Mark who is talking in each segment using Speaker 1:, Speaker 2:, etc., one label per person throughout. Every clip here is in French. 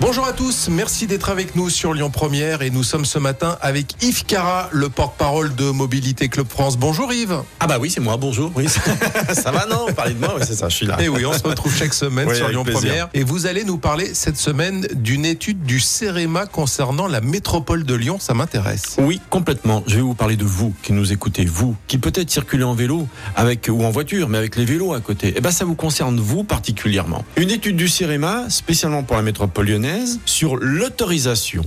Speaker 1: Bonjour à tous, merci d'être avec nous sur Lyon Première et nous sommes ce matin avec Yves Cara, le porte-parole de Mobilité Club France. Bonjour Yves.
Speaker 2: Ah bah oui, c'est moi, bonjour. Oui, ça va non Parlez de moi, oui, c'est ça, je suis là.
Speaker 1: Et Eh oui, on se retrouve chaque semaine
Speaker 2: Oui,
Speaker 1: sur Lyon
Speaker 2: plaisir.
Speaker 1: Première et vous allez nous parler cette semaine d'une étude du CEREMA concernant la métropole de Lyon, ça m'intéresse.
Speaker 2: Oui, complètement. Je vais vous parler de vous qui nous écoutez, vous qui peut-être circulez en vélo avec ou en voiture, mais avec les vélos à côté. Eh ben ça vous concerne vous particulièrement. Une étude du CIREMA, spécialement pour la métropole lyonnaise, sur l'autorisation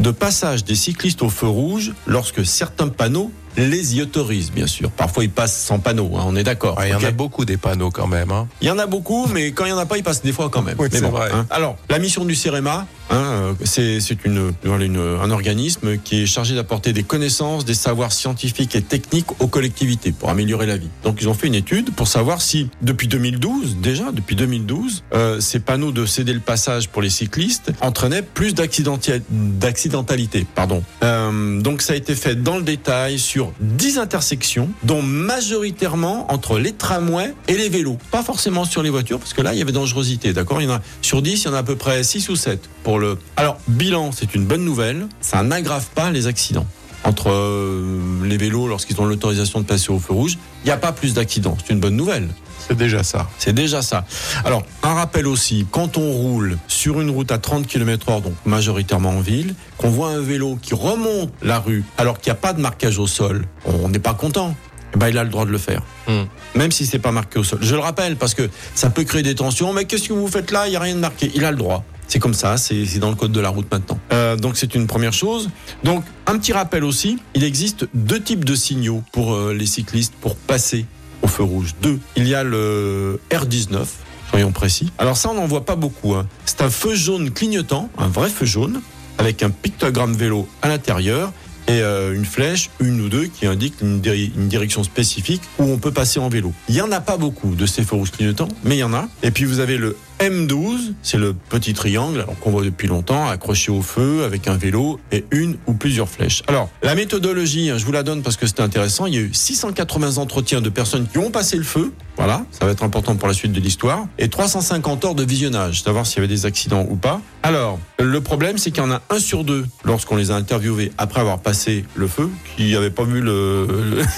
Speaker 2: de passage des cyclistes au feu rouge lorsque certains panneaux les y autorisent, bien sûr. Parfois, ils passent sans panneau, hein, on est d'accord.
Speaker 1: Ouais, Il y en a beaucoup des panneaux quand même. hein.
Speaker 2: Il y en a beaucoup, mais quand il y en a pas, ils passent des fois quand même.
Speaker 1: Oui,
Speaker 2: Mais
Speaker 1: vrai.
Speaker 2: hein. Alors, la mission du CEREMA, hein, euh, c'est une, un organisme qui est chargé d'apporter des connaissances, des savoirs scientifiques et techniques aux collectivités pour améliorer la vie. Donc, ils ont fait une étude pour savoir si, depuis 2012, déjà, depuis 2012, euh, ces panneaux de céder le passage pour les cyclistes entraînaient plus d'accidentalité. Pardon. Euh, donc, ça a été fait dans le détail sur 10 intersections, dont majoritairement entre les tramways et les vélos. Pas forcément sur les voitures, parce que là, il y avait dangerosité, d'accord? Il y en a sur 10, il y en a à peu près 6 ou 7 pour le. Alors, bilan, c'est une bonne nouvelle. Ça n'aggrave pas les accidents. Entre euh, les vélos, lorsqu'ils ont l'autorisation de passer au feu rouge, il n'y a pas plus d'accidents. C'est une bonne nouvelle.
Speaker 1: C'est déjà ça.
Speaker 2: C'est déjà ça. Alors, un rappel aussi, quand on roule sur une route à 30 km heure, donc majoritairement en ville, qu'on voit un vélo qui remonte la rue alors qu'il n'y a pas de marquage au sol, on n'est pas content. Eh ben, il a le droit de le faire.
Speaker 1: Hmm.
Speaker 2: Même si c'est pas marqué au sol. Je le rappelle parce que ça peut créer des tensions. Mais qu'est-ce que vous faites là? Il n'y a rien de marqué. Il a le droit. C'est comme ça, c'est dans le code de la route maintenant. Euh, donc c'est une première chose. Donc un petit rappel aussi, il existe deux types de signaux pour euh, les cyclistes pour passer au feu rouge. Deux. Il y a le R19, soyons précis. Alors ça, on n'en voit pas beaucoup. hein. C'est un feu jaune clignotant, un vrai feu jaune, avec un pictogramme vélo à l'intérieur et euh, une flèche, une ou deux, qui indique une, direction spécifique où on peut passer en vélo. Il y en a pas beaucoup de ces feux rouges clignotants, mais il y en a. Et puis vous avez le M12, c'est le petit triangle qu'on voit depuis longtemps, accroché au feu avec un vélo et une ou plusieurs flèches. Alors, la méthodologie, hein, je vous la donne parce que c'est intéressant. Il y a eu 680 entretiens de personnes qui ont passé le feu. Voilà, ça va être important pour la suite de l'histoire. Et 350 heures de visionnage, savoir s'il y avait des accidents ou pas. Alors, le problème, c'est qu'il y en a un sur deux, lorsqu'on les a interviewés après avoir passé le feu, qui n'avaient pas vu le...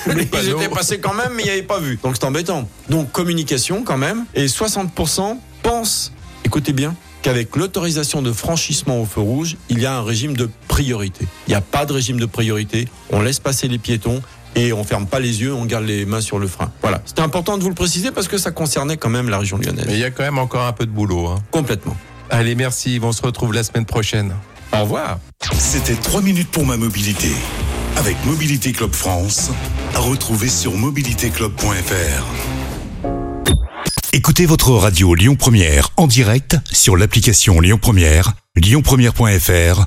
Speaker 2: le- Ils étaient passés quand même, mais ils n'avaient pas vu. Donc c'est embêtant. Donc communication quand même. Et 60% pensent, écoutez bien, qu'avec l'autorisation de franchissement au feu rouge, il y a un régime de priorité. Il n'y a pas de régime de priorité. On laisse passer les piétons et on ferme pas les yeux, on garde les mains sur le frein. Voilà. C'était important de vous le préciser parce que ça concernait quand même la région lyonnaise.
Speaker 1: Mais il y a quand même encore un peu de boulot. hein.
Speaker 2: Complètement.
Speaker 1: Allez, merci on se retrouve la semaine prochaine.
Speaker 2: Au revoir.
Speaker 3: C'était 3 minutes pour ma mobilité avec Mobilité Club France à retrouver sur mobilitéclub.fr.
Speaker 4: Écoutez votre radio Lyon Première en direct sur l'application Lyon Première, lyonpremière.fr